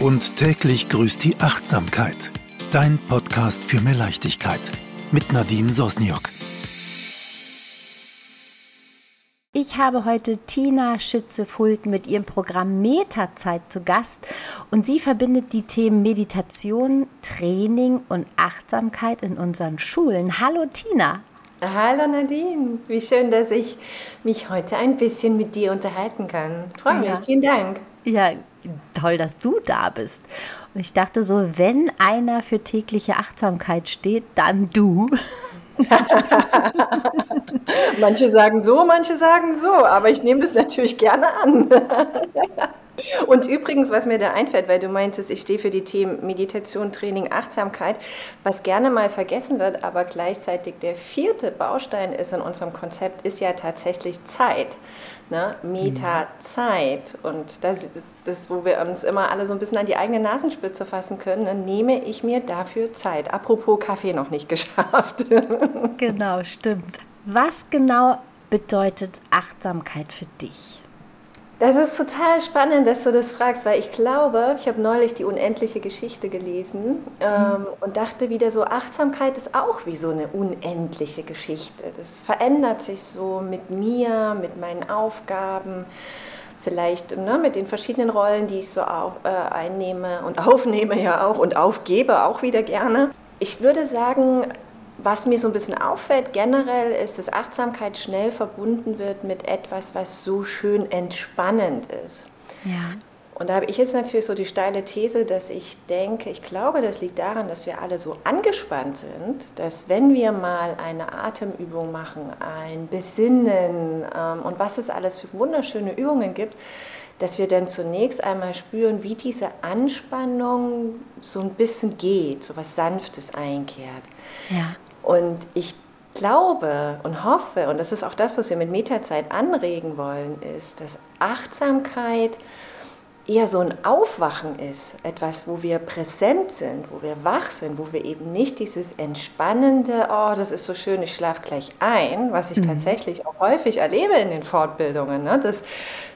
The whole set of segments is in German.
Und täglich grüßt die Achtsamkeit. Dein Podcast für mehr Leichtigkeit. Mit Nadine Sosniok. Ich habe heute Tina Schütze-Fult mit ihrem Programm Metazeit zu Gast und sie verbindet die Themen Meditation, Training und Achtsamkeit in unseren Schulen. Hallo Tina. Hallo Nadine, wie schön, dass ich mich heute ein bisschen mit dir unterhalten kann. Freue mich, ja. vielen Dank. Ja, toll, dass du da bist. Und ich dachte so, wenn einer für tägliche Achtsamkeit steht, dann du. manche sagen so, manche sagen so, aber ich nehme das natürlich gerne an. Und übrigens, was mir da einfällt, weil du meintest, ich stehe für die Themen Meditation, Training, Achtsamkeit, was gerne mal vergessen wird, aber gleichzeitig der vierte Baustein ist in unserem Konzept, ist ja tatsächlich Zeit. Ne? Meta-Zeit. Und das ist das, wo wir uns immer alle so ein bisschen an die eigene Nasenspitze fassen können. Dann nehme ich mir dafür Zeit. Apropos Kaffee noch nicht geschafft. genau, stimmt. Was genau bedeutet Achtsamkeit für dich? Das ist total spannend, dass du das fragst, weil ich glaube, ich habe neulich die unendliche Geschichte gelesen ähm, mhm. und dachte wieder so, Achtsamkeit ist auch wie so eine unendliche Geschichte. Das verändert sich so mit mir, mit meinen Aufgaben, vielleicht ne, mit den verschiedenen Rollen, die ich so auch, äh, einnehme und aufnehme ja auch und aufgebe auch wieder gerne. Ich würde sagen, was mir so ein bisschen auffällt generell ist, dass Achtsamkeit schnell verbunden wird mit etwas, was so schön entspannend ist. Ja. Und da habe ich jetzt natürlich so die steile These, dass ich denke, ich glaube, das liegt daran, dass wir alle so angespannt sind, dass wenn wir mal eine Atemübung machen, ein Besinnen ähm, und was es alles für wunderschöne Übungen gibt, dass wir dann zunächst einmal spüren, wie diese Anspannung so ein bisschen geht, so was Sanftes einkehrt. Ja. Und ich glaube und hoffe, und das ist auch das, was wir mit Metazeit anregen wollen, ist, dass Achtsamkeit eher so ein Aufwachen ist, etwas, wo wir präsent sind, wo wir wach sind, wo wir eben nicht dieses entspannende, oh, das ist so schön, ich schlafe gleich ein, was ich mhm. tatsächlich auch häufig erlebe in den Fortbildungen, ne? dass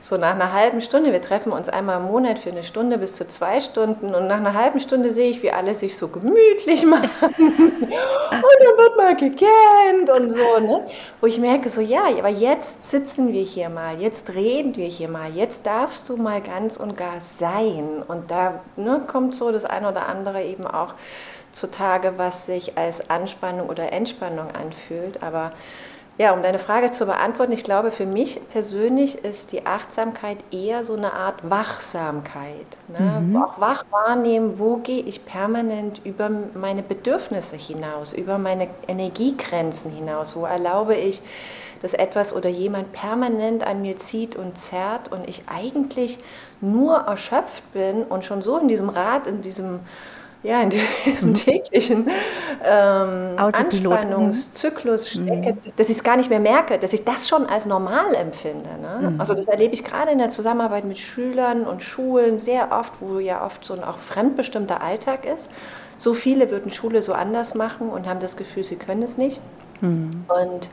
so nach einer halben Stunde, wir treffen uns einmal im Monat für eine Stunde bis zu zwei Stunden und nach einer halben Stunde sehe ich, wie alle sich so gemütlich machen. Und dann wird mal gegähnt und so, ne? wo ich merke so, ja, aber jetzt sitzen wir hier mal, jetzt reden wir hier mal, jetzt darfst du mal ganz und gar sein. Und da ne, kommt so das eine oder andere eben auch zutage, was sich als Anspannung oder Entspannung anfühlt, aber ja, um deine Frage zu beantworten, ich glaube, für mich persönlich ist die Achtsamkeit eher so eine Art Wachsamkeit. Ne? Mhm. Auch wach wahrnehmen, wo gehe ich permanent über meine Bedürfnisse hinaus, über meine Energiegrenzen hinaus, wo erlaube ich, dass etwas oder jemand permanent an mir zieht und zerrt und ich eigentlich nur erschöpft bin und schon so in diesem Rad, in diesem ja, in diesem mhm. täglichen ähm, Anspannungszyklus mhm. stecke, dass ich es gar nicht mehr merke, dass ich das schon als normal empfinde. Ne? Mhm. Also das erlebe ich gerade in der Zusammenarbeit mit Schülern und Schulen sehr oft, wo ja oft so ein auch fremdbestimmter Alltag ist. So viele würden Schule so anders machen und haben das Gefühl, sie können es nicht. Mhm. Und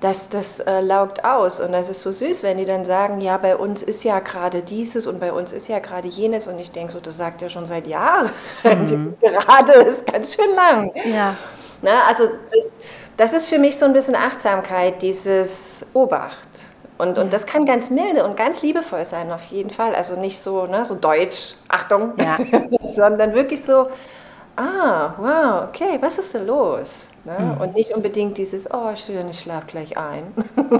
das, das äh, laugt aus. Und das ist so süß, wenn die dann sagen, ja, bei uns ist ja gerade dieses und bei uns ist ja gerade jenes. Und ich denke so, das sagt ja schon seit Jahren. Mhm. gerade ist ganz schön lang. Ja. Na, also das, das ist für mich so ein bisschen Achtsamkeit, dieses Obacht. Und, und das kann ganz milde und ganz liebevoll sein, auf jeden Fall. Also nicht so, ne, so deutsch, Achtung, ja. sondern wirklich so, ah, wow, okay, was ist denn los? Ne? Mhm. Und nicht unbedingt dieses, oh, schön, ich schlafe gleich ein.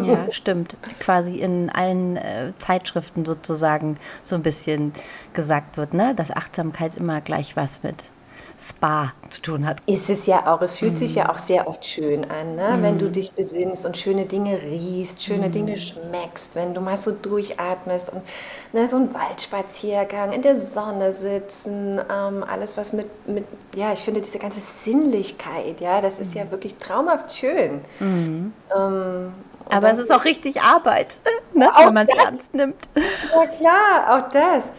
Ja, stimmt. Quasi in allen äh, Zeitschriften sozusagen so ein bisschen gesagt wird, ne? dass Achtsamkeit immer gleich was mit Spa zu tun hat. Ist es ja auch. Es fühlt mm. sich ja auch sehr oft schön an, ne? Mm. wenn du dich besinnst und schöne Dinge riechst, schöne mm. Dinge schmeckst, wenn du mal so durchatmest und ne, so ein Waldspaziergang, in der Sonne sitzen, ähm, alles was mit, mit, ja, ich finde diese ganze Sinnlichkeit, ja, das ist ja mm. wirklich traumhaft schön. Mm. Ähm, aber es ist auch richtig Arbeit, ne, wenn man es ernst nimmt. Ja klar, auch das.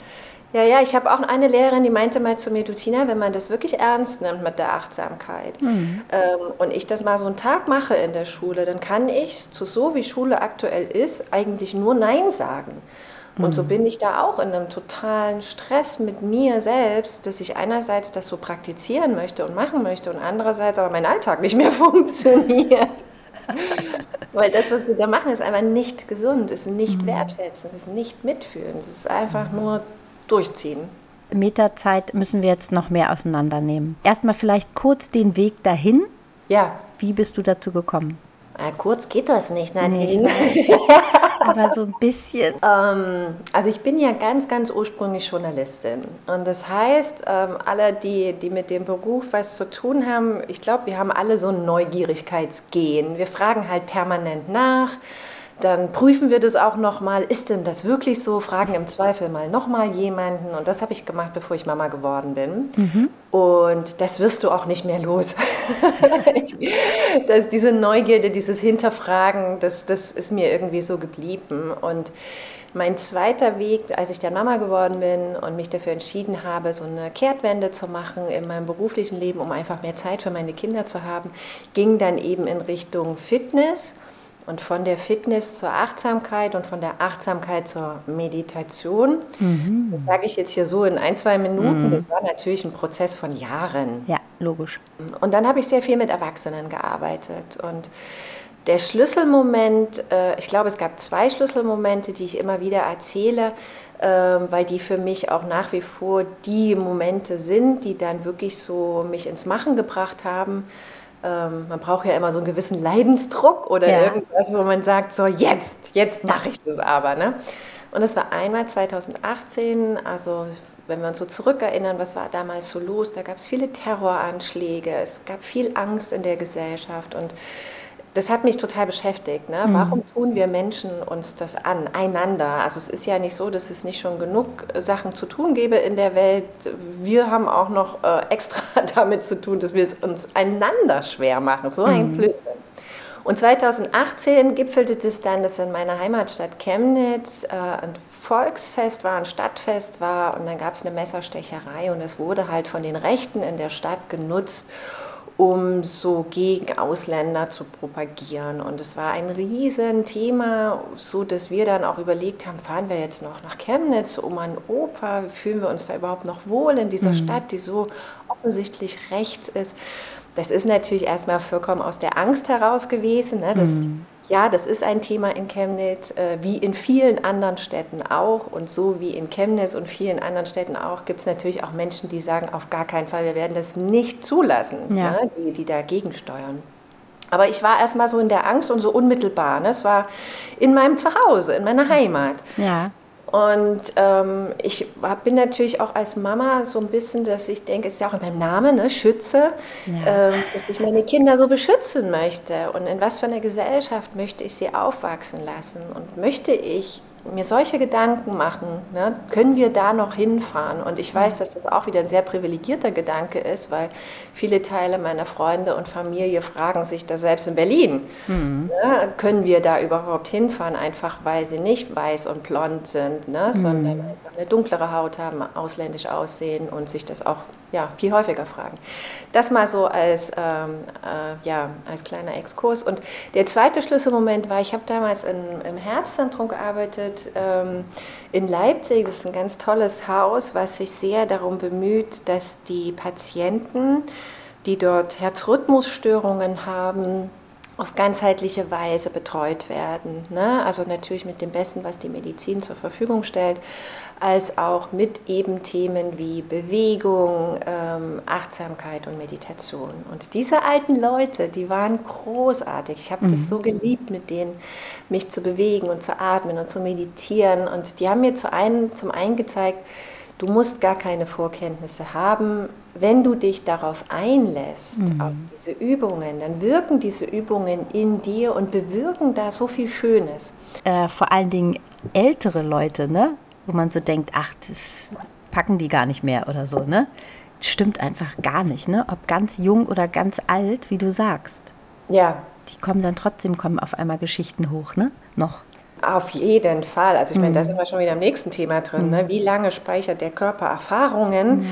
Ja, ja, ich habe auch eine Lehrerin, die meinte mal zu mir, du Tina, wenn man das wirklich ernst nimmt mit der Achtsamkeit mhm. ähm, und ich das mal so einen Tag mache in der Schule, dann kann ich zu so, wie Schule aktuell ist, eigentlich nur Nein sagen. Und so bin ich da auch in einem totalen Stress mit mir selbst, dass ich einerseits das so praktizieren möchte und machen möchte und andererseits aber mein Alltag nicht mehr funktioniert. Weil das, was wir da machen, ist einfach nicht gesund, ist nicht mhm. wertschätzend, ist nicht mitfühlen, es ist einfach nur durchziehen. Meterzeit müssen wir jetzt noch mehr auseinandernehmen. Erstmal vielleicht kurz den Weg dahin. Ja. Wie bist du dazu gekommen? Ja, kurz geht das nicht, Nadine. Nee, aber so ein bisschen. Ähm, also ich bin ja ganz, ganz ursprünglich Journalistin. Und das heißt, ähm, alle, die, die mit dem Beruf was zu tun haben, ich glaube, wir haben alle so ein Neugierigkeitsgehen. Wir fragen halt permanent nach. Dann prüfen wir das auch nochmal. Ist denn das wirklich so? Fragen im Zweifel mal nochmal jemanden. Und das habe ich gemacht, bevor ich Mama geworden bin. Mhm. Und das wirst du auch nicht mehr los. das, diese Neugierde, dieses Hinterfragen, das, das ist mir irgendwie so geblieben. Und mein zweiter Weg, als ich dann Mama geworden bin und mich dafür entschieden habe, so eine Kehrtwende zu machen in meinem beruflichen Leben, um einfach mehr Zeit für meine Kinder zu haben, ging dann eben in Richtung Fitness und von der Fitness zur Achtsamkeit und von der Achtsamkeit zur Meditation. Mhm. Das sage ich jetzt hier so in ein, zwei Minuten. Mhm. Das war natürlich ein Prozess von Jahren. Ja, logisch. Und dann habe ich sehr viel mit Erwachsenen gearbeitet. Und der Schlüsselmoment, äh, ich glaube, es gab zwei Schlüsselmomente, die ich immer wieder erzähle, ähm, weil die für mich auch nach wie vor die Momente sind, die dann wirklich so mich ins Machen gebracht haben ähm, man braucht ja immer so einen gewissen Leidensdruck oder ja. irgendwas, wo man sagt, so jetzt, jetzt mache ich das aber. Ne? Und das war einmal 2018, also wenn wir uns so zurückerinnern, was war damals so los, da gab es viele Terroranschläge, es gab viel Angst in der Gesellschaft und das hat mich total beschäftigt. Ne? Mhm. Warum tun wir Menschen uns das an, einander? Also es ist ja nicht so, dass es nicht schon genug äh, Sachen zu tun gäbe in der Welt. Wir haben auch noch äh, extra damit zu tun, dass wir es uns einander schwer machen. So ein mhm. Blödsinn. Und 2018 gipfelte das dann, dass in meiner Heimatstadt Chemnitz äh, ein Volksfest war, ein Stadtfest war und dann gab es eine Messerstecherei und es wurde halt von den Rechten in der Stadt genutzt, um so gegen Ausländer zu propagieren. Und es war ein Riesenthema, so dass wir dann auch überlegt haben, fahren wir jetzt noch nach Chemnitz um an Oper, fühlen wir uns da überhaupt noch wohl in dieser mhm. Stadt, die so offensichtlich rechts ist. Das ist natürlich erstmal vollkommen aus der Angst heraus gewesen. Ne? Das mhm ja, das ist ein Thema in Chemnitz, äh, wie in vielen anderen Städten auch. Und so wie in Chemnitz und vielen anderen Städten auch, gibt es natürlich auch Menschen, die sagen, auf gar keinen Fall, wir werden das nicht zulassen, ja. ne, die, die dagegen steuern. Aber ich war erstmal so in der Angst und so unmittelbar. Ne? Es war in meinem Zuhause, in meiner Heimat. Ja. Und ähm, ich bin natürlich auch als Mama so ein bisschen, dass ich denke, es ist ja auch in meinem Namen, ne, Schütze, ja. ähm, dass ich meine Kinder so beschützen möchte. Und in was für einer Gesellschaft möchte ich sie aufwachsen lassen? Und möchte ich mir solche Gedanken machen, ne, können wir da noch hinfahren? Und ich weiß, dass das auch wieder ein sehr privilegierter Gedanke ist, weil viele Teile meiner Freunde und Familie fragen sich da selbst in Berlin, mhm. ne, können wir da überhaupt hinfahren, einfach weil sie nicht weiß und blond sind, ne, mhm. sondern eine dunklere Haut haben, ausländisch aussehen und sich das auch ja, viel häufiger fragen. Das mal so als, ähm, äh, ja, als kleiner Exkurs. Und der zweite Schlüsselmoment war, ich habe damals in, im Herzzentrum gearbeitet ähm, in Leipzig. Ist ein ganz tolles Haus, was sich sehr darum bemüht, dass die Patienten, die dort Herzrhythmusstörungen haben, auf ganzheitliche Weise betreut werden. Ne? Also natürlich mit dem Besten, was die Medizin zur Verfügung stellt, als auch mit eben Themen wie Bewegung, ähm, Achtsamkeit und Meditation. Und diese alten Leute, die waren großartig. Ich habe mhm. das so geliebt, mit denen mich zu bewegen und zu atmen und zu meditieren. Und die haben mir zu einen, zum einen gezeigt, Du musst gar keine Vorkenntnisse haben. Wenn du dich darauf einlässt, mhm. auf diese Übungen, dann wirken diese Übungen in dir und bewirken da so viel Schönes. Äh, vor allen Dingen ältere Leute, ne? Wo man so denkt, ach, das packen die gar nicht mehr oder so. Ne? stimmt einfach gar nicht, ne? ob ganz jung oder ganz alt, wie du sagst. Ja. Die kommen dann trotzdem, kommen auf einmal Geschichten hoch, ne? Noch. Auf jeden Fall. Also ich meine, da mhm. sind wir schon wieder am nächsten Thema drin. Ne? Mhm. Wie lange speichert der Körper Erfahrungen,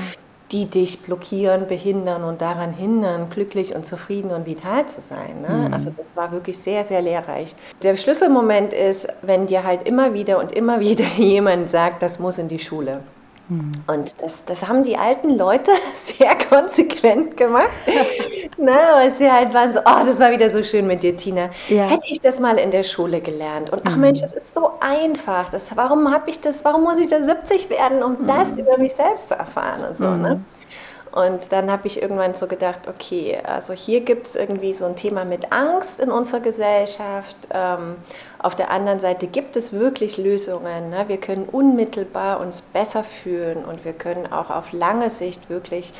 die dich blockieren, behindern und daran hindern, glücklich und zufrieden und vital zu sein. Ne? Mhm. Also das war wirklich sehr, sehr lehrreich. Der Schlüsselmoment ist, wenn dir halt immer wieder und immer wieder jemand sagt, das muss in die Schule. Mhm. Und das, das haben die alten Leute sehr konsequent gemacht. ne, weil sie halt waren so, oh, das war wieder so schön mit dir, Tina. Ja. Hätte ich das mal in der Schule gelernt. Und ach mhm. Mensch, das ist so einfach. Das, warum habe ich das, warum muss ich da 70 werden, um mhm. das über mich selbst zu erfahren und so. Ne? Und dann habe ich irgendwann so gedacht, okay, also hier gibt es irgendwie so ein Thema mit Angst in unserer Gesellschaft. Ähm, auf der anderen Seite gibt es wirklich Lösungen. Ne? Wir können unmittelbar uns besser fühlen und wir können auch auf lange Sicht wirklich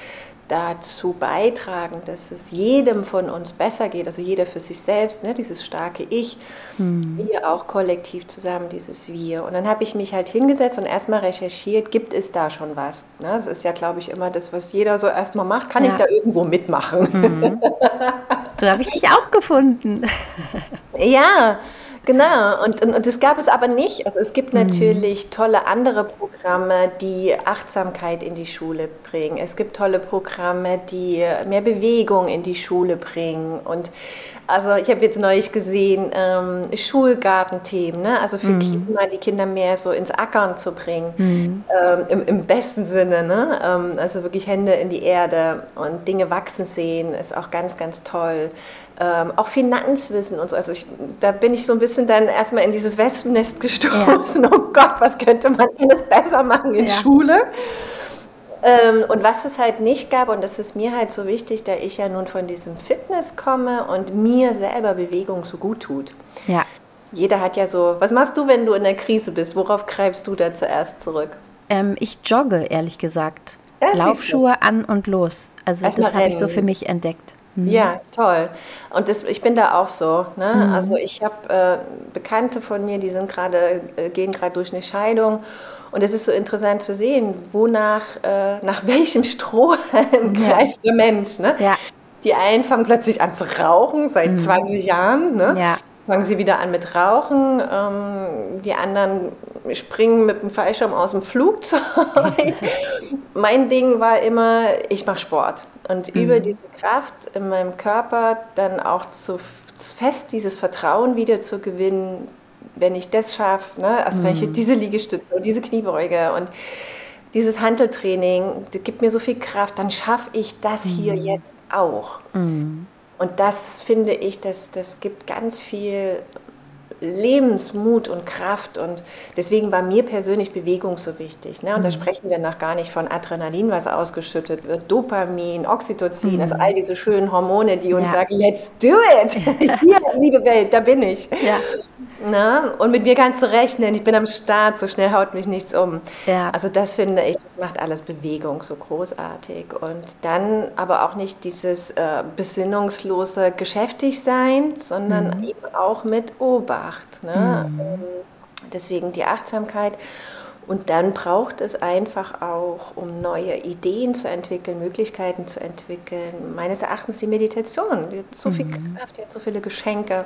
dazu beitragen, dass es jedem von uns besser geht, also jeder für sich selbst, ne, dieses starke Ich, hm. wir auch kollektiv zusammen, dieses Wir. Und dann habe ich mich halt hingesetzt und erstmal recherchiert, gibt es da schon was? Ne? Das ist ja, glaube ich, immer das, was jeder so erstmal macht. Kann ja. ich da irgendwo mitmachen? Hm. So habe ich dich auch gefunden. ja, Genau, und, und, und, das gab es aber nicht. Also es gibt mhm. natürlich tolle andere Programme, die Achtsamkeit in die Schule bringen. Es gibt tolle Programme, die mehr Bewegung in die Schule bringen. Und also ich habe jetzt neulich gesehen, ähm, Schulgartenthemen, ne? also für mhm. Kinder, die Kinder mehr so ins Ackern zu bringen, mhm. ähm, im, im, besten Sinne, ne? Ähm, also wirklich Hände in die Erde und Dinge wachsen sehen, ist auch ganz, ganz toll ähm, auch Finanzwissen und so. Also ich, da bin ich so ein bisschen dann erstmal in dieses Wespennest gestoßen. Ja. Oh Gott, was könnte man alles besser machen in ja. Schule? Ähm, und was es halt nicht gab, und das ist mir halt so wichtig, da ich ja nun von diesem Fitness komme und mir selber Bewegung so gut tut. Ja. Jeder hat ja so, was machst du, wenn du in der Krise bist? Worauf greifst du da zuerst zurück? Ähm, ich jogge, ehrlich gesagt. Ja, Laufschuhe an und los. Also Erst das habe ich so für mich entdeckt. Mhm. Ja, toll. Und das, ich bin da auch so. Ne? Mhm. Also ich habe äh, Bekannte von mir, die sind gerade, äh, gehen gerade durch eine Scheidung. Und es ist so interessant zu sehen, wonach, äh, nach welchem Strohhalm ja. greift der Mensch. Ne? Ja. Die einen fangen plötzlich an zu rauchen, seit mhm. 20 Jahren. Ne? Ja. Fangen sie wieder an mit Rauchen. Ähm, die anderen springen mit dem Fallschirm aus dem Flugzeug. mein Ding war immer, ich mache Sport. Und mhm. über diese Kraft in meinem Körper dann auch zu fest dieses Vertrauen wieder zu gewinnen, wenn ich das schaffe, ne? also mhm. mhm. diese Liegestütze und diese Kniebeuge und dieses Handeltraining, das gibt mir so viel Kraft, dann schaffe ich das mhm. hier jetzt auch. Mhm. Und das finde ich, das, das gibt ganz viel Lebensmut und Kraft. Und deswegen war mir persönlich Bewegung so wichtig. Ne? Und mhm. da sprechen wir noch gar nicht von Adrenalin, was ausgeschüttet wird, Dopamin, Oxytocin, mhm. also all diese schönen Hormone, die uns ja. sagen, let's do it. Hier, liebe Welt, da bin ich. Ja. Na? Und mit mir kannst du rechnen, ich bin am Start, so schnell haut mich nichts um. Ja. Also das finde ich, das macht alles Bewegung so großartig. Und dann aber auch nicht dieses äh, besinnungslose Geschäftigsein, sondern mhm. eben auch mit Obacht. Ne? Mhm. Deswegen die Achtsamkeit. Und dann braucht es einfach auch, um neue Ideen zu entwickeln, Möglichkeiten zu entwickeln, meines Erachtens die Meditation. Die hat so viel mhm. Kraft, die hat so viele Geschenke.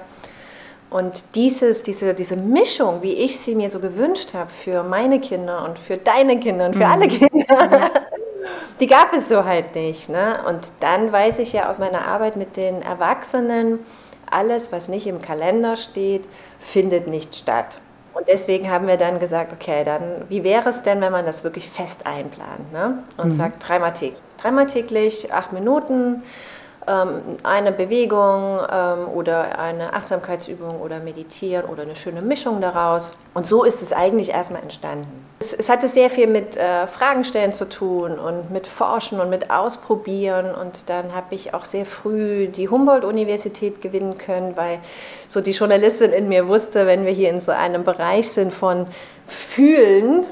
Und dieses, diese, diese Mischung, wie ich sie mir so gewünscht habe für meine Kinder und für deine Kinder und für mhm. alle Kinder, die gab es so halt nicht. Ne? Und dann weiß ich ja aus meiner Arbeit mit den Erwachsenen, alles, was nicht im Kalender steht, findet nicht statt. Und deswegen haben wir dann gesagt, okay, dann wie wäre es denn, wenn man das wirklich fest einplant ne? und mhm. sagt dreimal täglich. Dreimal täglich, acht Minuten, eine Bewegung ähm, oder eine Achtsamkeitsübung oder Meditieren oder eine schöne Mischung daraus. Und so ist es eigentlich erstmal entstanden. Es, es hatte sehr viel mit äh, Fragen stellen zu tun und mit Forschen und mit Ausprobieren. Und dann habe ich auch sehr früh die Humboldt-Universität gewinnen können, weil so die Journalistin in mir wusste, wenn wir hier in so einem Bereich sind von fühlen,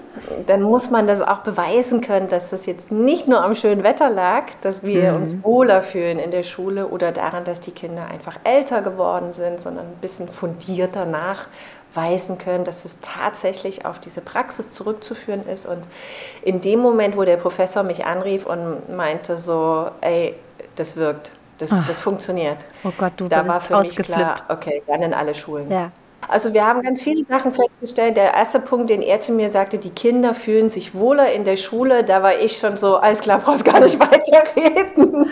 dann muss man das auch beweisen können, dass das jetzt nicht nur am schönen Wetter lag, dass wir mhm. uns wohler fühlen in der Schule oder daran, dass die Kinder einfach älter geworden sind, sondern ein bisschen fundierter nachweisen können, dass es tatsächlich auf diese Praxis zurückzuführen ist. Und in dem Moment, wo der Professor mich anrief und meinte so, ey, das wirkt, das, das funktioniert. Oh Gott, du, da war für mich klar, okay, dann in alle Schulen. Ja. Also wir haben ganz viele Sachen festgestellt. Der erste Punkt, den er zu mir sagte, die Kinder fühlen sich wohler in der Schule. Da war ich schon so, alles klar, brauchst gar nicht weiterreden.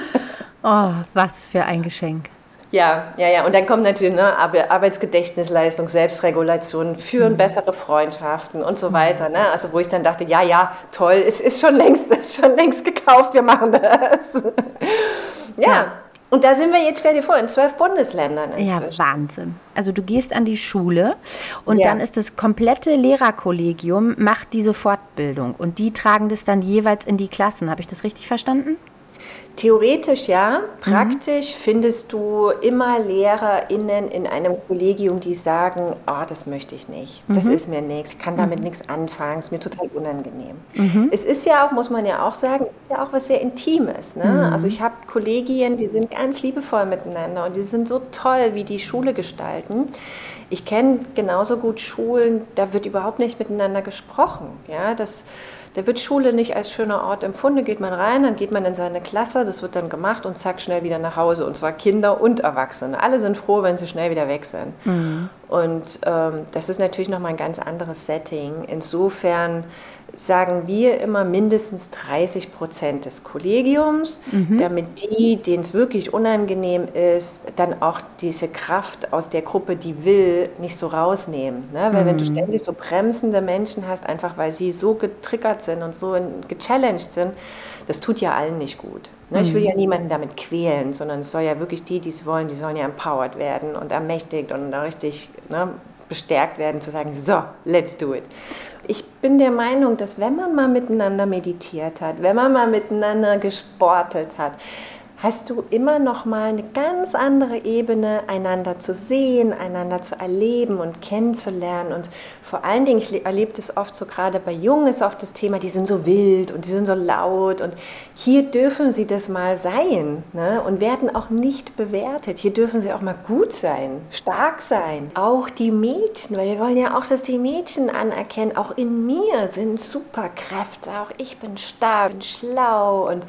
Oh, was für ein Geschenk. Ja, ja, ja. Und dann kommt natürlich ne, Arbeitsgedächtnisleistung, Selbstregulation, führen mhm. bessere Freundschaften und so weiter. Ne? Also wo ich dann dachte, ja, ja, toll, es ist schon längst, es ist schon längst gekauft, wir machen das. ja. ja. Und da sind wir jetzt, stell dir vor, in zwölf Bundesländern. Inzwischen. Ja, Wahnsinn. Also du gehst an die Schule und ja. dann ist das komplette Lehrerkollegium macht diese Fortbildung und die tragen das dann jeweils in die Klassen. Habe ich das richtig verstanden? Theoretisch ja, praktisch mhm. findest du immer LehrerInnen in einem Kollegium, die sagen, oh, das möchte ich nicht, das mhm. ist mir nichts, ich kann damit mhm. nichts anfangen, ist mir total unangenehm. Mhm. Es ist ja auch, muss man ja auch sagen, es ist ja auch was sehr Intimes. Ne? Mhm. Also ich habe Kollegien, die sind ganz liebevoll miteinander und die sind so toll, wie die Schule gestalten. Ich kenne genauso gut Schulen, da wird überhaupt nicht miteinander gesprochen. Ja, das da wird Schule nicht als schöner Ort empfunden. Geht man rein, dann geht man in seine Klasse, das wird dann gemacht und zack, schnell wieder nach Hause. Und zwar Kinder und Erwachsene. Alle sind froh, wenn sie schnell wieder weg sind. Mhm. Und ähm, das ist natürlich nochmal ein ganz anderes Setting. Insofern sagen wir immer mindestens 30 Prozent des Kollegiums, mhm. damit die, denen es wirklich unangenehm ist, dann auch diese Kraft aus der Gruppe, die will, nicht so rausnehmen. Ne? Weil mhm. wenn du mhm. ständig so bremsende Menschen hast, einfach weil sie so getriggert sind und so gechallenged sind, das tut ja allen nicht gut. Ne? Ich will ja mhm. niemanden damit quälen, sondern es soll ja wirklich die, die es wollen, die sollen ja empowered werden und ermächtigt und da richtig ne, bestärkt werden, zu sagen, so, let's do it ich bin der Meinung, dass wenn man mal miteinander meditiert hat, wenn man mal miteinander gesportet hat, hast du immer noch mal eine ganz andere Ebene, einander zu sehen, einander zu erleben und kennenzulernen. Und vor allen Dingen, ich erlebe das oft so gerade bei Jungen, ist oft das Thema, die sind so wild und die sind so laut. Und hier dürfen sie das mal sein ne? und werden auch nicht bewertet. Hier dürfen sie auch mal gut sein, stark sein. Auch die Mädchen, weil wir wollen ja auch, dass die Mädchen anerkennen, auch in mir sind Superkräfte, auch ich bin stark, bin schlau und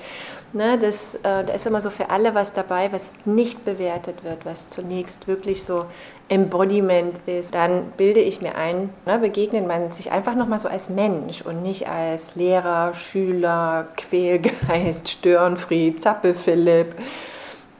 Ne, das, äh, da ist immer so für alle was dabei, was nicht bewertet wird, was zunächst wirklich so Embodiment ist. Dann bilde ich mir ein, ne, begegnet man sich einfach nochmal so als Mensch und nicht als Lehrer, Schüler, Quälgeist, Störenfried, Zappelphilipp,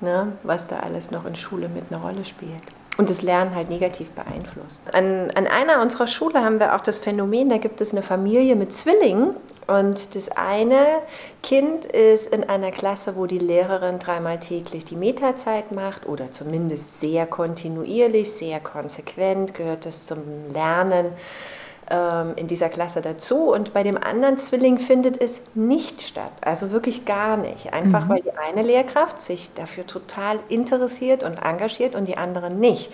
ne, was da alles noch in Schule mit einer Rolle spielt und das Lernen halt negativ beeinflusst. An, an einer unserer Schule haben wir auch das Phänomen, da gibt es eine Familie mit Zwillingen und das eine Kind ist in einer Klasse, wo die Lehrerin dreimal täglich die Metazeit macht oder zumindest sehr kontinuierlich, sehr konsequent gehört das zum Lernen ähm, in dieser Klasse dazu. Und bei dem anderen Zwilling findet es nicht statt, also wirklich gar nicht. Einfach mhm. weil die eine Lehrkraft sich dafür total interessiert und engagiert und die andere nicht.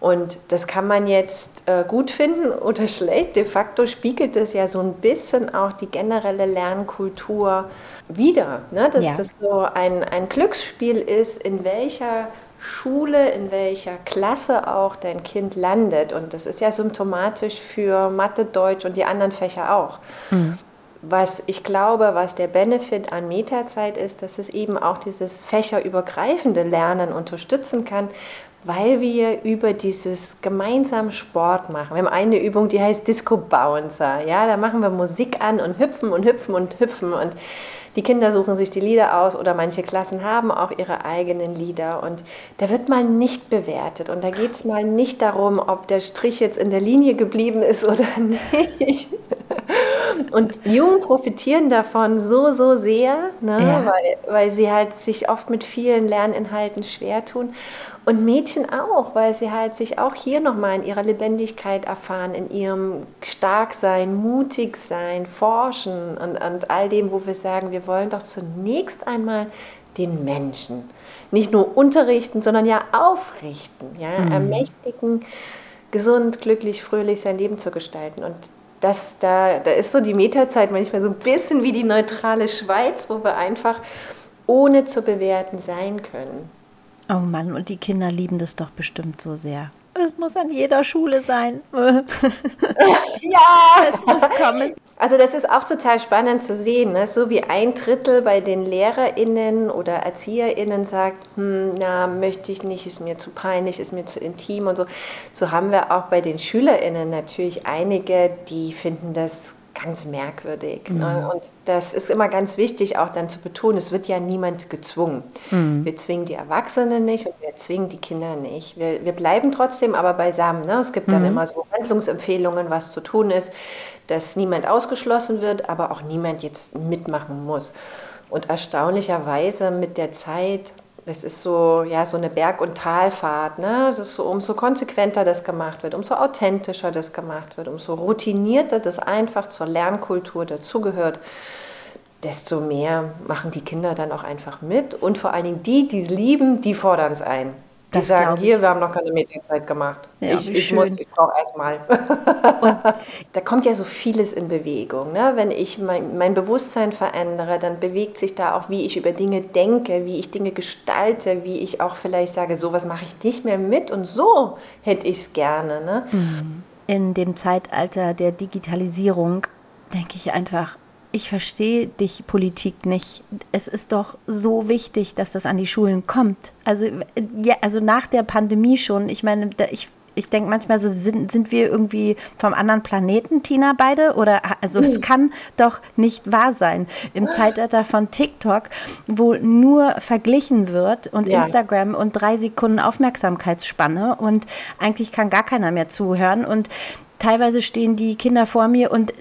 Und das kann man jetzt äh, gut finden oder schlecht. De facto spiegelt es ja so ein bisschen auch die generelle Lernkultur wider. Ne? Dass ja. das so ein, ein Glücksspiel ist, in welcher Schule, in welcher Klasse auch dein Kind landet. Und das ist ja symptomatisch für Mathe, Deutsch und die anderen Fächer auch. Mhm. Was ich glaube, was der Benefit an Metazeit ist, dass es eben auch dieses fächerübergreifende Lernen unterstützen kann, weil wir über dieses gemeinsame Sport machen. Wir haben eine Übung, die heißt Disco Bouncer. Ja, da machen wir Musik an und hüpfen und hüpfen und hüpfen und die Kinder suchen sich die Lieder aus oder manche Klassen haben auch ihre eigenen Lieder und da wird mal nicht bewertet und da geht es mal nicht darum, ob der Strich jetzt in der Linie geblieben ist oder nicht. Und Jungen profitieren davon so, so sehr, ne? Ja. weil, weil sie halt sich oft mit vielen Lerninhalten schwer tun. Und Mädchen auch, weil sie halt sich auch hier nochmal in ihrer Lebendigkeit erfahren, in ihrem Starksein, mutig sein, forschen und, und all dem, wo wir sagen, wir wollen doch zunächst einmal den Menschen nicht nur unterrichten, sondern ja aufrichten, ja, mhm. ermächtigen, gesund, glücklich, fröhlich sein Leben zu gestalten. Und das, da, da ist so die Metazeit manchmal so ein bisschen wie die neutrale Schweiz, wo wir einfach ohne zu bewerten sein können. Oh Mann, und die Kinder lieben das doch bestimmt so sehr. Es muss an jeder Schule sein. ja, es muss kommen. Also das ist auch total spannend zu sehen, ne? so wie ein Drittel bei den Lehrerinnen oder Erzieherinnen sagt, hm, na möchte ich nicht, ist mir zu peinlich, ist mir zu intim und so. So haben wir auch bei den Schülerinnen natürlich einige, die finden das ganz merkwürdig. Ne? Mhm. Ne? Und das ist immer ganz wichtig auch dann zu betonen, es wird ja niemand gezwungen. Mhm. Wir zwingen die Erwachsenen nicht und wir zwingen die Kinder nicht. Wir, wir bleiben trotzdem aber beisammen. Ne? Es gibt dann mhm. immer so Handlungsempfehlungen, was zu tun ist, dass niemand ausgeschlossen wird, aber auch niemand jetzt mitmachen muss. Und erstaunlicherweise mit der Zeit es ist so, ja, so eine Berg- und Talfahrt. Ne? Es ist so, umso konsequenter das gemacht wird, umso authentischer das gemacht wird, umso routinierter das einfach zur Lernkultur dazugehört, desto mehr machen die Kinder dann auch einfach mit. Und vor allen Dingen die, die es lieben, die fordern es ein. Die das sagen, hier, wir haben noch keine Medienzeit gemacht. Ja, ich, ich muss, ich brauche erstmal. da kommt ja so vieles in Bewegung. Ne? Wenn ich mein, mein, Bewusstsein verändere, dann bewegt sich da auch, wie ich über Dinge denke, wie ich Dinge gestalte, wie ich auch vielleicht sage, sowas mache ich nicht mehr mit und so hätte ich es gerne. Ne? Mhm. In dem Zeitalter der Digitalisierung denke ich einfach, ich verstehe dich Politik nicht. Es ist doch so wichtig, dass das an die Schulen kommt. Also, ja, also nach der Pandemie schon. Ich meine, ich, ich denke manchmal so, sind, sind wir irgendwie vom anderen Planeten, Tina, beide? Oder, also es kann doch nicht wahr sein. Im Zeitalter von TikTok, wo nur verglichen wird und ja. Instagram und drei Sekunden Aufmerksamkeitsspanne und eigentlich kann gar keiner mehr zuhören und teilweise stehen die Kinder vor mir und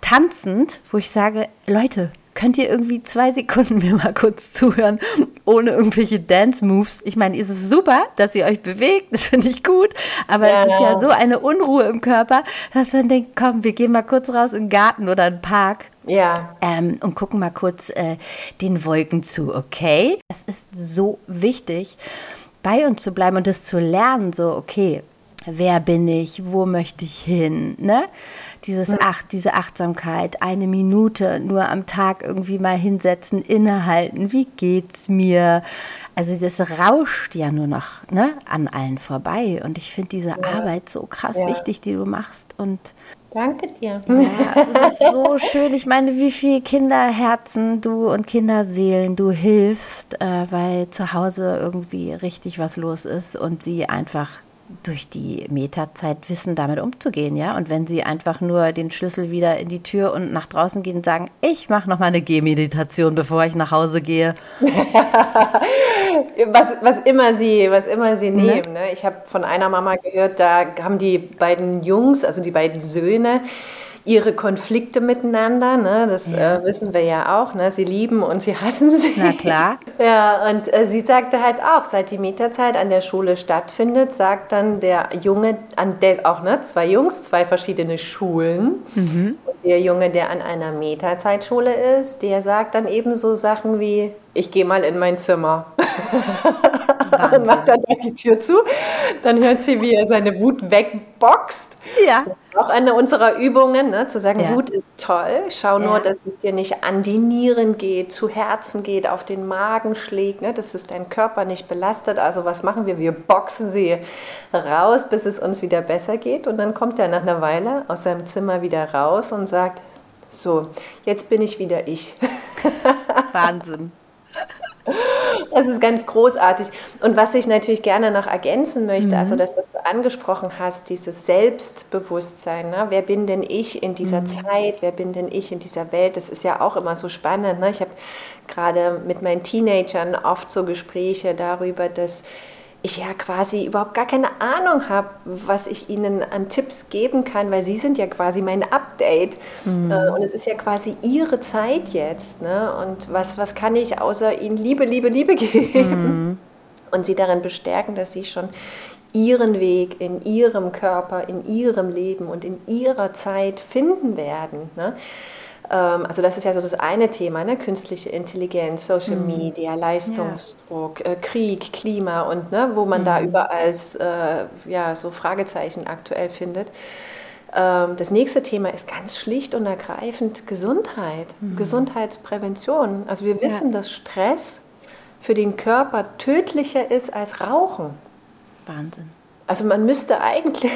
tanzend, wo ich sage, Leute, könnt ihr irgendwie zwei Sekunden mir mal kurz zuhören, ohne irgendwelche Dance-Moves? Ich meine, ist es super, dass ihr euch bewegt, das finde ich gut, aber ja. es ist ja so eine Unruhe im Körper, dass man denkt, komm, wir gehen mal kurz raus in den Garten oder in den Park. Ja. Ähm, und gucken mal kurz äh, den Wolken zu, okay? Es ist so wichtig, bei uns zu bleiben und das zu lernen, so, okay, wer bin ich, wo möchte ich hin, ne? Dieses Ach, diese Achtsamkeit, eine Minute nur am Tag irgendwie mal hinsetzen, innehalten, wie geht's mir? Also das rauscht ja nur noch ne, an allen vorbei. Und ich finde diese ja. Arbeit so krass ja. wichtig, die du machst. Und Danke dir. Ja, das ist so schön. Ich meine, wie viele Kinderherzen du und Kinderseelen du hilfst, äh, weil zu Hause irgendwie richtig was los ist und sie einfach durch die Metazeit wissen, damit umzugehen, ja. Und wenn sie einfach nur den Schlüssel wieder in die Tür und nach draußen gehen und sagen, ich mache noch mal eine Gehmeditation, bevor ich nach Hause gehe. was, was immer sie, was immer sie ne? nehmen. Ne? Ich habe von einer Mama gehört, da haben die beiden Jungs, also die beiden Söhne, ihre Konflikte miteinander. Ne? Das ja. äh, wissen wir ja auch. Ne? Sie lieben und sie hassen sich. Na klar. Ja, und äh, sie sagte halt auch, seit die Meterzeit an der Schule stattfindet, sagt dann der Junge, an der auch ne, zwei Jungs, zwei verschiedene Schulen. Mhm. der Junge, der an einer Meterzeitschule ist, der sagt dann eben so Sachen wie, ich gehe mal in mein Zimmer. und macht dann die Tür zu. Dann hört sie, wie er seine Wut wegboxt. Ja. Das auch eine unserer Übungen, ne? zu sagen, ja. Wut ist toll. Schau ja. nur, dass es dir nicht an die Nieren geht, zu Herzen geht, auf den Magen schlägt, ne? dass es deinen Körper nicht belastet. Also was machen wir? Wir boxen sie raus, bis es uns wieder besser geht. Und dann kommt er nach einer Weile aus seinem Zimmer wieder raus und sagt, so, jetzt bin ich wieder ich. Wahnsinn. Das ist ganz großartig. Und was ich natürlich gerne noch ergänzen möchte, also mhm. also das, was du angesprochen hast, dieses Selbstbewusstsein. Ne? Wer bin denn ich in dieser mhm. Zeit? Wer bin denn ich in dieser Welt? Das ist ja auch immer so spannend. Ne? Ich habe gerade mit meinen Teenagern oft so Gespräche darüber, dass ich ja quasi überhaupt gar keine Ahnung habe, was ich ihnen an Tipps geben kann, weil sie sind ja quasi mein Update. Mhm. Äh, und es ist ja quasi ihre Zeit jetzt. Ne? Und was, was kann ich außer ihnen Liebe, Liebe, Liebe geben? Mhm. Und sie darin bestärken, dass sie schon ihren Weg in ihrem Körper, in ihrem Leben und in ihrer Zeit finden werden. Ne? Ähm, also das ist ja so das eine Thema, ne? künstliche Intelligenz, Social mhm. Media, Leistungsdruck, ja. äh, Krieg, Klima und ne, wo man mhm. da überall äh, ja, so Fragezeichen aktuell findet. Ähm, das nächste Thema ist ganz schlicht und ergreifend Gesundheit, mhm. Gesundheitsprävention. Also wir wissen, ja. dass Stress für den Körper tödlicher ist als Rauchen. Wahnsinn. Also man müsste eigentlich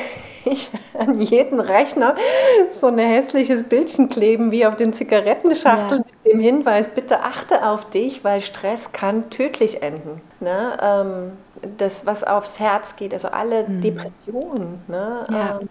an jeden Rechner so ein hässliches Bildchen kleben wie auf den Zigarettenschachteln ja. mit dem Hinweis, bitte achte auf dich, weil Stress kann tödlich enden. Ne? Ähm, das, was aufs Herz geht, also alle mhm. Depressionen. Ne? Ja. Ähm,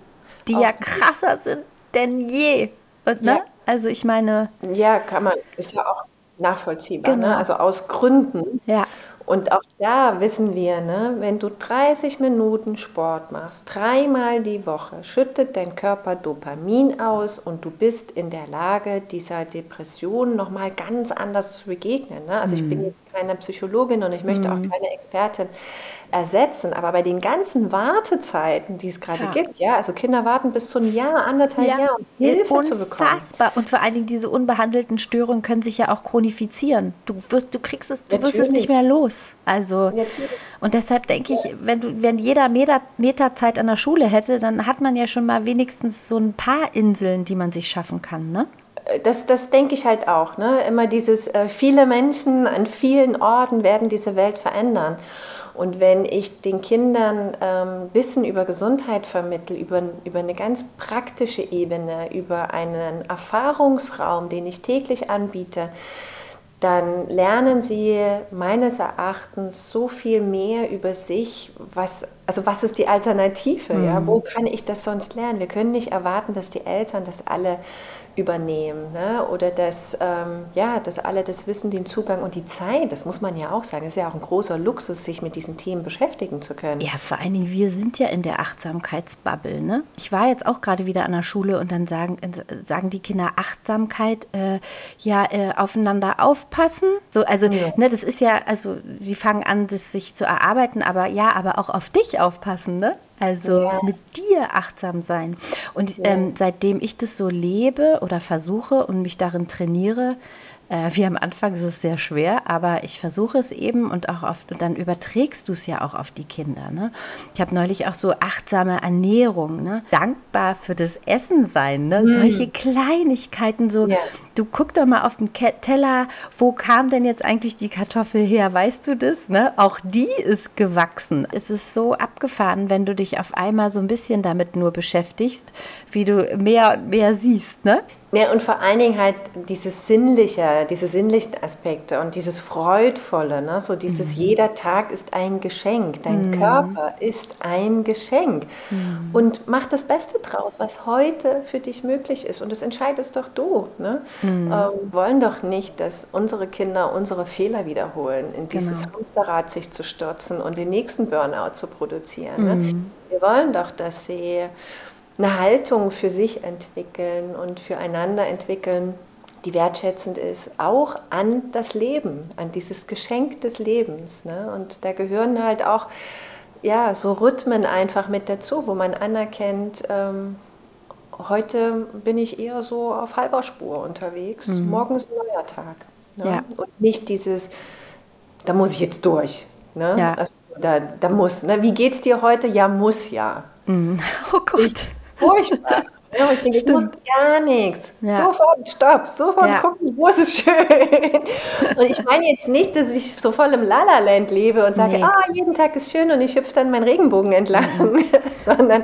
die ja krasser sind denn je. Und, ne? Ja. Also ich meine. Ja, kann man, ist ja auch nachvollziehbar. Ne? Genau. Ne? Also aus Gründen. Ja. Und auch da wissen wir, ne, wenn du 30 Minuten Sport machst, dreimal die Woche, schüttet dein Körper Dopamin aus und du bist in der Lage, dieser Depression nochmal ganz anders zu begegnen. Ne? Also ich bin mhm. jetzt keine Psychologin und ich möchte auch mhm. keine Expertin ersetzen. Aber bei den ganzen Wartezeiten, die es gerade ja. gibt, ja, also Kinder warten bis zu einem Jahr, anderthalb ja. Jahr, um Hilfe Unfassbar. zu bekommen. Unfassbar. Und vor allen Dingen diese unbehandelten Störungen können sich ja auch chronifizieren. Du wirst, du kriegst es, du wirst es nicht mehr los. Also und deshalb denke ich, wenn du, wenn jeder Meter, Meter Zeit an der Schule hätte, dann hat man ja schon mal wenigstens so ein paar Inseln, die man sich schaffen kann, ne? Das, das denke ich halt auch. Ne? Immer dieses, äh, viele Menschen an vielen Orten werden diese Welt verändern. Und wenn ich den Kindern ähm, Wissen über Gesundheit vermittle, über, über eine ganz praktische Ebene, über einen Erfahrungsraum, den ich täglich anbiete, dann lernen sie meines Erachtens so viel mehr über sich, was, also was ist die Alternative, mhm. ja? wo kann ich das sonst lernen? Wir können nicht erwarten, dass die Eltern das alle übernehmen. Ne? Oder dass, ähm, ja, dass alle das Wissen, den Zugang und die Zeit, das muss man ja auch sagen, ist ja auch ein großer Luxus, sich mit diesen Themen beschäftigen zu können. Ja, vor allen Dingen, wir sind ja in der Achtsamkeitsbubble. Ne? Ich war jetzt auch gerade wieder an der Schule und dann sagen, äh, sagen die Kinder Achtsamkeit, äh, ja, äh, aufeinander aufpassen. So, also, ja. ne, das ist ja, also sie fangen an, das sich zu erarbeiten, aber ja, aber auch auf dich aufpassen, ne? Also ja. mit dir achtsam sein. Und ja. ähm, seitdem ich das so lebe oder versuche und mich darin trainiere, äh, wie am Anfang ist es sehr schwer, aber ich versuche es eben und auch oft, und dann überträgst du es ja auch auf die Kinder. Ne? Ich habe neulich auch so achtsame Ernährung, ne? dankbar für das Essen sein, ne? Mhm. solche Kleinigkeiten, so, ja. du guck doch mal auf den Teller, wo kam denn jetzt eigentlich die Kartoffel her, weißt du das? Ne? Auch die ist gewachsen. Es ist so abgefahren, wenn du dich auf einmal so ein bisschen damit nur beschäftigst, wie du mehr und mehr siehst. Ne? Ja, und vor allen Dingen halt dieses Sinnliche, diese sinnlichen Aspekte und dieses Freudvolle, ne? so dieses mhm. jeder Tag ist ein Geschenk, dein mhm. Körper ist ein Geschenk mhm. und mach das Beste draus, was heute für dich möglich ist und das entscheidest doch du. Ne? Mhm. Ähm, wollen doch nicht, dass unsere Kinder unsere Fehler wiederholen, in dieses genau. Hamsterrad sich zu stürzen und den nächsten Burnout zu produzieren. Ne? Mhm. Wir wollen doch, dass sie eine Haltung für sich entwickeln und füreinander entwickeln, die wertschätzend ist, auch an das Leben, an dieses Geschenk des Lebens. Ne? Und da gehören halt auch ja, so Rhythmen einfach mit dazu, wo man anerkennt, ähm, heute bin ich eher so auf halber Spur unterwegs, mhm. morgen ist ein neuer Tag. Ne? Ja. Und nicht dieses, da muss ich jetzt durch. Ne? Ja. Also, da, da muss, ne? wie geht's dir heute? Ja, muss ja. Mhm. Oh Gott. Ich, furchtbar. Ja, ich denke, Stimmt. es muss gar nichts. Ja. Sofort, stopp, sofort ja. gucken, wo ist es schön. Und ich meine jetzt nicht, dass ich so voll im Lala-Land lebe und sage, nee. ah, jeden Tag ist schön und ich hüpfe dann meinen Regenbogen entlang, mhm. sondern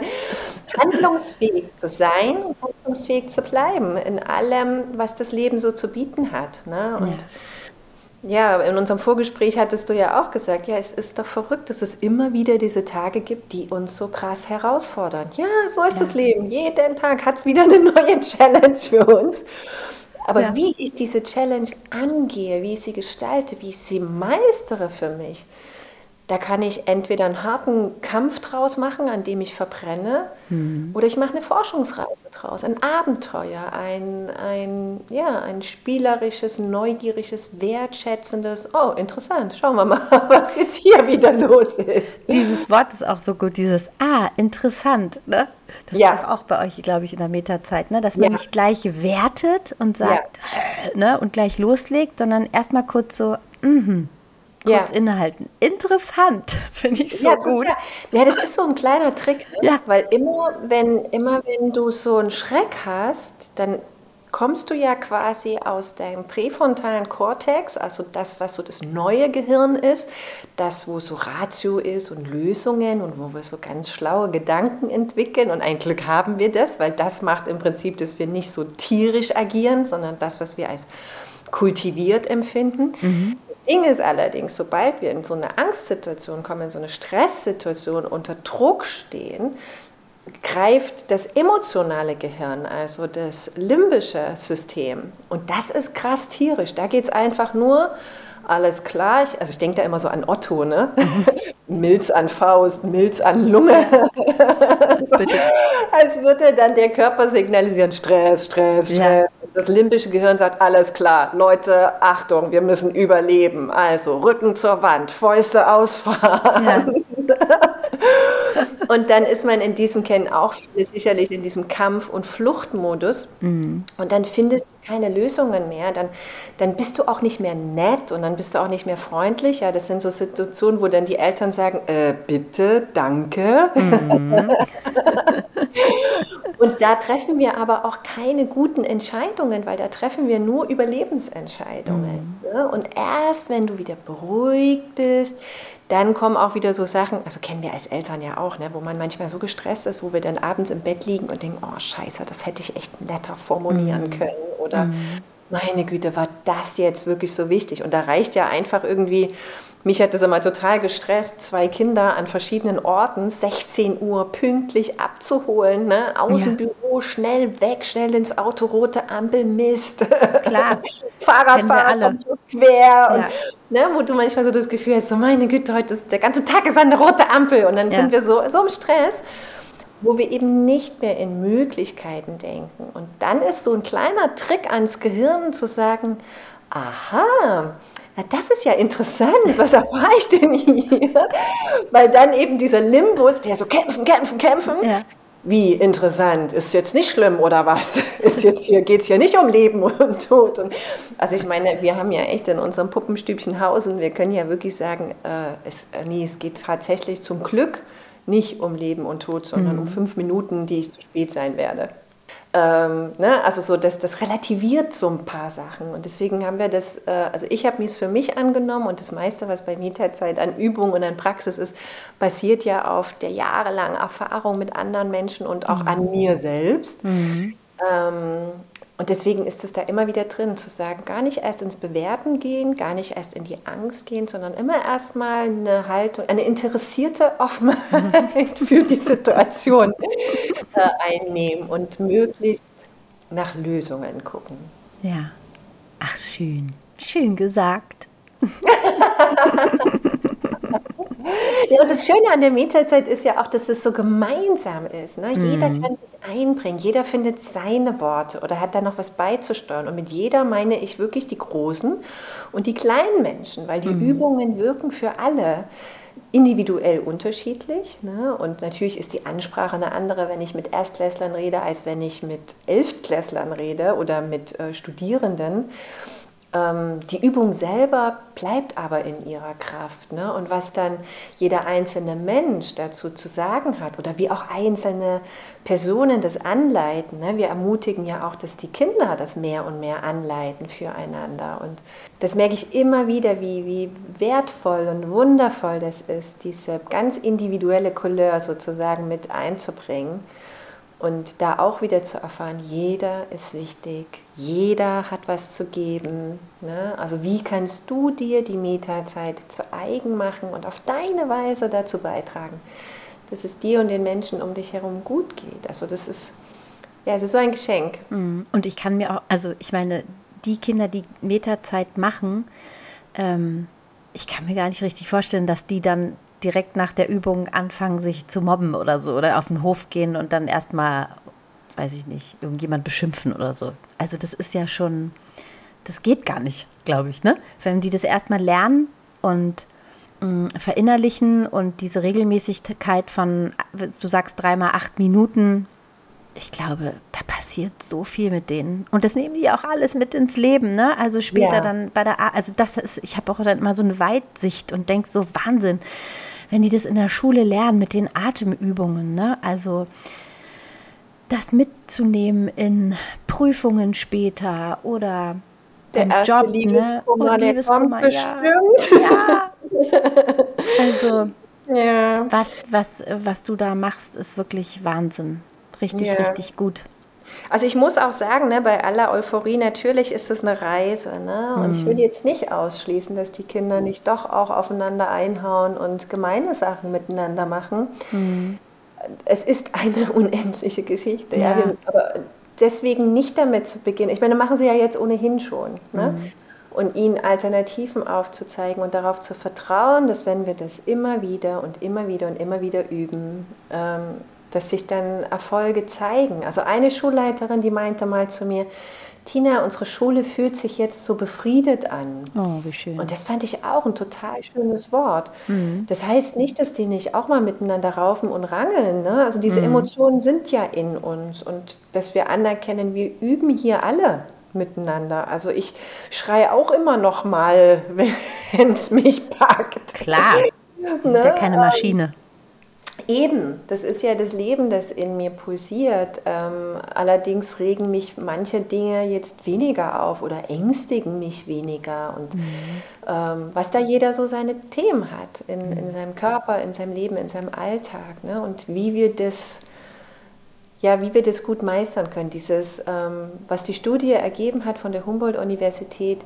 handlungsfähig zu sein und handlungsfähig zu bleiben in allem, was das Leben so zu bieten hat. Ne? Und ja ja, in unserem Vorgespräch hattest du ja auch gesagt, ja, es ist doch verrückt, dass es immer wieder diese Tage gibt, die uns so krass herausfordern. Ja, so ist ja. das Leben. Jeden Tag hat es wieder eine neue Challenge für uns. Aber ja. wie ich diese Challenge angehe, wie ich sie gestalte, wie ich sie meistere für mich, da kann ich entweder einen harten Kampf draus machen, an dem ich verbrenne, mhm. oder ich mache eine Forschungsreise draus, ein Abenteuer, ein, ein, ja, ein spielerisches, neugieriges, wertschätzendes, oh, interessant, schauen wir mal, was jetzt hier wieder los ist. Dieses Wort ist auch so gut, dieses, ah, interessant, ne? Das ja. ist auch bei euch, glaube ich, in der Metazeit, ne? dass man ja. nicht gleich wertet und sagt, ja. ne? und gleich loslegt, sondern erstmal kurz so, mhm kurz ja. innehalten. Interessant, finde ich so ja, gut. Ja. ja. das ist so ein kleiner Trick, ne? ja. weil immer wenn, immer wenn du so einen Schreck hast, dann kommst du ja quasi aus deinem präfrontalen Kortex, also das, was so das neue Gehirn ist, das, wo so Ratio ist und Lösungen und wo wir so ganz schlaue Gedanken entwickeln. Und ein Glück haben wir das, weil das macht im Prinzip, dass wir nicht so tierisch agieren, sondern das, was wir als kultiviert empfinden. Mhm. Ding ist allerdings, sobald wir in so eine Angstsituation kommen, in so eine Stresssituation unter Druck stehen, greift das emotionale Gehirn, also das limbische System. Und das ist krass tierisch. Da geht es einfach nur, alles klar, ich, also ich denke da immer so an Otto, ne? Milz an Faust, Milz an Lunge. so, als würde dann der Körper signalisieren, Stress, Stress, Stress. Ja. Das limbische Gehirn sagt, alles klar, Leute, Achtung, wir müssen überleben. Also Rücken zur Wand, Fäuste ausfahren. Ja. Und dann ist man in diesem Kennen auch sicherlich in diesem Kampf- und Fluchtmodus. Mhm. Und dann findest du keine Lösungen mehr. Dann, dann bist du auch nicht mehr nett und dann bist du auch nicht mehr freundlich. Ja, das sind so Situationen, wo dann die Eltern sagen, äh, bitte, danke. Mhm. und da treffen wir aber auch keine guten Entscheidungen, weil da treffen wir nur Überlebensentscheidungen. Mhm. Ne? Und erst wenn du wieder beruhigt bist, dann kommen auch wieder so Sachen, also kennen wir als Eltern ja auch, ne, wo man manchmal so gestresst ist, wo wir dann abends im Bett liegen und denken, oh scheiße, das hätte ich echt netter formulieren mhm. können. Oder mhm. meine Güte, war das jetzt wirklich so wichtig? Und da reicht ja einfach irgendwie mich hat das immer total gestresst, zwei Kinder an verschiedenen Orten, 16 Uhr pünktlich abzuholen, ne? aus ja. dem Büro, schnell weg, schnell ins Auto, rote Ampel, Mist. Klar. Fahrradfahrer kommt so quer. Ja. Und, ne? Wo du manchmal so das Gefühl hast, so meine Güte, heute ist, der ganze Tag ist eine rote Ampel. Und dann ja. sind wir so, so im Stress wo wir eben nicht mehr in Möglichkeiten denken. Und dann ist so ein kleiner Trick ans Gehirn zu sagen, aha, ja, das ist ja interessant, was erfahre ich denn hier? Weil dann eben dieser Limbus, der so kämpfen, kämpfen, kämpfen. Ja. Wie interessant, ist jetzt nicht schlimm oder was? Ist jetzt hier, geht es hier nicht um Leben und Tod? Und also ich meine, wir haben ja echt in unserem Puppenstübchen Hausen, wir können ja wirklich sagen, äh, es, äh, nee, es geht tatsächlich zum Glück nicht um Leben und Tod, sondern mhm. um fünf Minuten, die ich zu spät sein werde. Ähm, ne? Also so, das, das relativiert so ein paar Sachen. Und deswegen haben wir das, äh, also ich habe mir es für mich angenommen und das meiste, was bei Mieterzeit an Übung und an Praxis ist, basiert ja auf der jahrelangen Erfahrung mit anderen Menschen und auch mhm. an mir selbst. Mhm. Ähm, und deswegen ist es da immer wieder drin, zu sagen, gar nicht erst ins Bewerten gehen, gar nicht erst in die Angst gehen, sondern immer erstmal eine Haltung, eine interessierte Offenheit für die Situation äh, einnehmen und möglichst nach Lösungen gucken. Ja. Ach, schön. Schön gesagt. Ja, und das Schöne an der Metazeit ist ja auch, dass es so gemeinsam ist. Ne? Mhm. Jeder kann sich einbringen, jeder findet seine Worte oder hat da noch was beizusteuern. Und mit jeder meine ich wirklich die großen und die kleinen Menschen, weil die mhm. Übungen wirken für alle individuell unterschiedlich. Ne? Und natürlich ist die Ansprache eine andere, wenn ich mit Erstklässlern rede, als wenn ich mit Elftklässlern rede oder mit äh, Studierenden. Ähm, die Übung selber bleibt aber in ihrer Kraft. Ne? Und was dann jeder einzelne Mensch dazu zu sagen hat oder wie auch einzelne Personen das anleiten. Ne? Wir ermutigen ja auch, dass die Kinder das mehr und mehr anleiten füreinander. Und das merke ich immer wieder, wie, wie wertvoll und wundervoll das ist, diese ganz individuelle Couleur sozusagen mit einzubringen. Und da auch wieder zu erfahren, jeder ist wichtig, jeder hat was zu geben. Ne? Also wie kannst du dir die Metazeit zu eigen machen und auf deine Weise dazu beitragen, dass es dir und den Menschen um dich herum gut geht. Also das ist, ja, es ist so ein Geschenk. Mhm. Und ich kann mir auch, also ich meine, die Kinder, die Metazeit machen, ähm, ich kann mir gar nicht richtig vorstellen, dass die dann direkt nach der Übung anfangen, sich zu mobben oder so oder auf den Hof gehen und dann erstmal, weiß ich nicht, irgendjemand beschimpfen oder so. Also das ist ja schon, das geht gar nicht, glaube ich, ne? Wenn die das erstmal lernen und mh, mm, verinnerlichen und diese Regelmäßigkeit von, du sagst dreimal acht Minuten, ich glaube, da passiert so viel mit denen. Und das nehmen die auch alles mit ins Leben, ne? Also später ja. dann bei der, also das ist, ich habe auch dann immer so eine Weitsicht und denke so, Wahnsinn wenn die das in der Schule lernen mit den Atemübungen, ne? Also das mitzunehmen in Prüfungen später oder der erste Job, ne? Liebeskummer, Und der Liebeskummer, kommt ja. bestimmt. ja. Also Ja. was, was, was du da machst, ist wirklich Wahnsinn. Richtig, Ja. richtig gut. Also ich muss auch sagen, ne, bei aller Euphorie, natürlich ist es eine Reise. Ne? Und ich will jetzt nicht ausschließen, dass die Kinder nicht doch auch aufeinander einhauen und gemeine Sachen miteinander machen. Es ist eine unendliche Geschichte. Ja. Ja. Wir, aber deswegen nicht damit zu beginnen. Ich meine, machen sie ja jetzt ohnehin schon. Ne? Und ihnen Alternativen aufzuzeigen und darauf zu vertrauen, dass wenn wir das immer wieder und immer wieder und immer wieder üben, ähm, dass sich dann Erfolge zeigen. Also eine Schulleiterin, die meinte mal zu mir, Tina, unsere Schule fühlt sich jetzt so befriedet an. Oh, wie schön. Und das fand ich auch ein total schönes Wort. Das heißt nicht, dass die nicht auch mal miteinander raufen und rangeln. Ne? Also diese Emotionen sind ja in uns und dass wir anerkennen, wir üben hier alle miteinander. Also ich schreie auch immer noch mal, wenn es mich packt. Klar, wir sind ja Ne? keine Maschine. Eben, das ist ja das Leben, das in mir pulsiert. Ähm, allerdings regen mich manche Dinge jetzt weniger auf oder ängstigen mich weniger. Und ähm, was da jeder so seine Themen hat in, in seinem Körper, in seinem Leben, in seinem Alltag. Ne? Und wie wir das ja, wie wir das gut meistern können. Dieses, ähm, was die Studie ergeben hat von der Humboldt-Universität,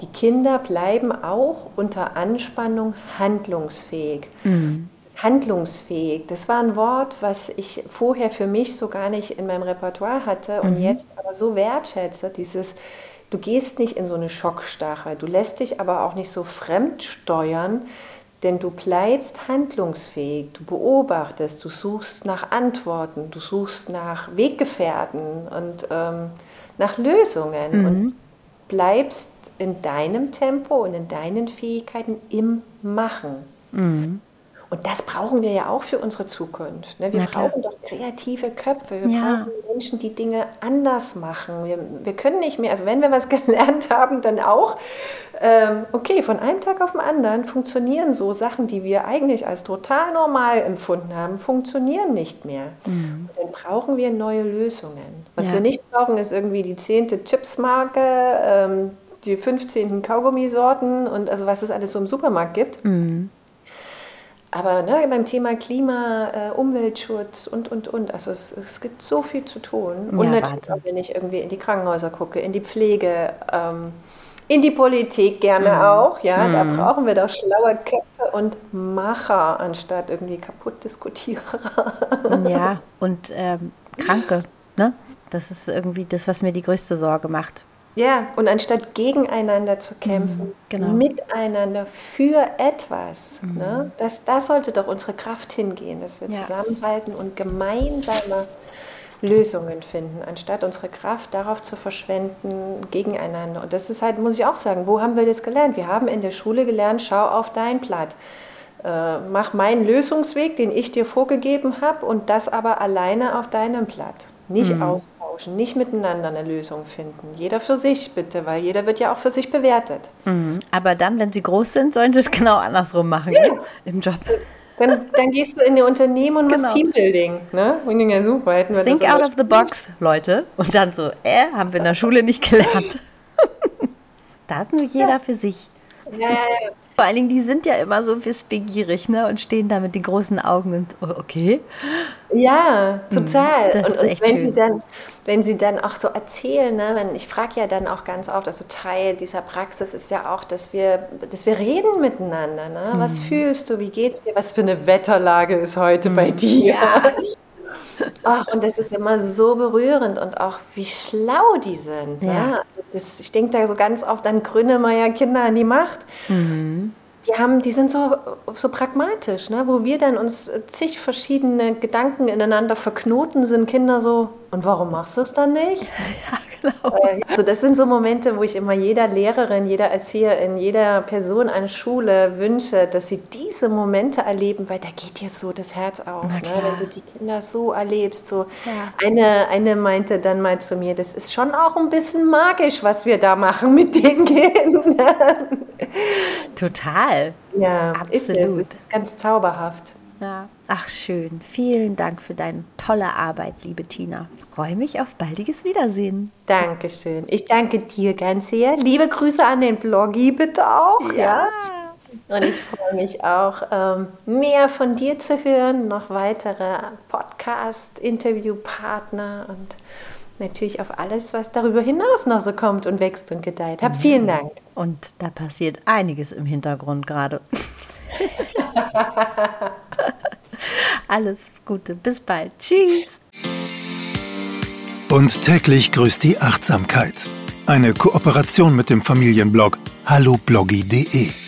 die Kinder bleiben auch unter Anspannung handlungsfähig. Dieses Handlungsfähig, das war ein Wort, was ich vorher für mich so gar nicht in meinem Repertoire hatte und jetzt aber so wertschätze, dieses, du gehst nicht in so eine Schockstarre, du lässt dich aber auch nicht so fremd steuern, denn du bleibst handlungsfähig, du beobachtest, du suchst nach Antworten, du suchst nach Weggefährten und ähm, nach Lösungen und bleibst in deinem Tempo und in deinen Fähigkeiten im Machen. Und das brauchen wir ja auch für unsere Zukunft. Ne? Wir Na klar. brauchen doch kreative Köpfe. Wir Ja. brauchen Menschen, die Dinge anders machen. Wir, wir können nicht mehr, also wenn wir was gelernt haben, dann auch, ähm, okay, von einem Tag auf den anderen funktionieren so Sachen, die wir eigentlich als total normal empfunden haben, funktionieren nicht mehr. Und dann brauchen wir neue Lösungen. Was Ja. wir nicht brauchen, ist irgendwie die zehnte Chipsmarke, ähm, die 15. Kaugummisorten und also was es alles so im Supermarkt gibt. Aber ne, beim Thema Klima, äh, Umweltschutz und, und, und, also es, es gibt so viel zu tun. Und Ja, natürlich, Wahnsinn. wenn ich irgendwie in die Krankenhäuser gucke, in die Pflege, ähm, in die Politik gerne auch, ja, da brauchen wir doch schlaue Köpfe und Macher, anstatt irgendwie kaputt Diskutierer. Ja, und ähm, Kranke, ne? Das ist irgendwie das, was mir die größte Sorge macht. Ja, und anstatt gegeneinander zu kämpfen, genau. miteinander für etwas, ne, das, da sollte doch unsere Kraft hingehen, dass wir Ja. zusammenhalten und gemeinsame Lösungen finden, anstatt unsere Kraft darauf zu verschwenden gegeneinander. Und das ist halt, muss ich auch sagen, wo haben wir das gelernt? Wir haben in der Schule gelernt, schau auf dein Blatt. Äh, mach meinen Lösungsweg, den ich dir vorgegeben habe, und das aber alleine auf deinem Blatt. Nicht austauschen, nicht miteinander eine Lösung finden. Jeder für sich bitte, weil jeder wird ja auch für sich bewertet. Mhm. Aber dann, wenn sie groß sind, sollen sie es genau andersrum machen ne? im Job. Dann, dann gehst du in die Unternehmen und machst Genau. Teambuilding. Ne? Und ja, super, Think out of the box, Leute. Und dann so, äh, haben wir in der Schule nicht gelernt. da ist nur jeder für sich. Ja, ja, ja. Vor allen Dingen, die sind ja immer so wissbegierig, ne? Und stehen da mit den großen Augen und oh, okay. Ja, total. Mhm. das und ist und echt wenn schön. sie dann, wenn sie dann auch so erzählen, ne, wenn, ich frage ja dann auch ganz oft, also Teil dieser Praxis ist ja auch, dass wir, dass wir reden miteinander. Ne? Was Mhm. fühlst du? Wie geht's dir? Was für eine Wetterlage ist heute bei dir? Ja. Ach, und das ist immer so berührend und auch wie schlau die sind. Ja. Ne? Also das, ich denke da so ganz oft an Grünemeyer Kinder an die Macht. Die, haben, die sind so, so pragmatisch, ne? wo wir dann uns zig verschiedene Gedanken ineinander verknoten, sind Kinder so, und warum machst du es dann nicht? Ja, Also das sind so Momente, wo ich immer jeder Lehrerin, jeder Erzieherin, jeder Person an Schule wünsche, dass sie diese Momente erleben, weil da geht dir so das Herz auf, ne? wenn du die Kinder so erlebst. So. Ja. Eine, eine meinte dann mal zu mir, das ist schon auch ein bisschen magisch, was wir da machen mit den Kindern. Total. Ja, ist es. Absolut. Es ist ganz zauberhaft. Ja, ach schön. Vielen Dank für deine tolle Arbeit, liebe Tina. Ich freue mich auf baldiges Wiedersehen. Dankeschön. Ich danke dir ganz sehr. Liebe Grüße an den Bloggy bitte auch. Ja. ja. Und ich freue mich auch, ähm, mehr von dir zu hören, noch weitere Podcast, Interviewpartner und natürlich auf alles, was darüber hinaus noch so kommt und wächst und gedeiht. Hab vielen Dank. Und da passiert einiges im Hintergrund gerade. Alles Gute, bis bald. Tschüss. Und täglich grüßt die Achtsamkeit. Eine Kooperation mit dem Familienblog hallobloggy.de.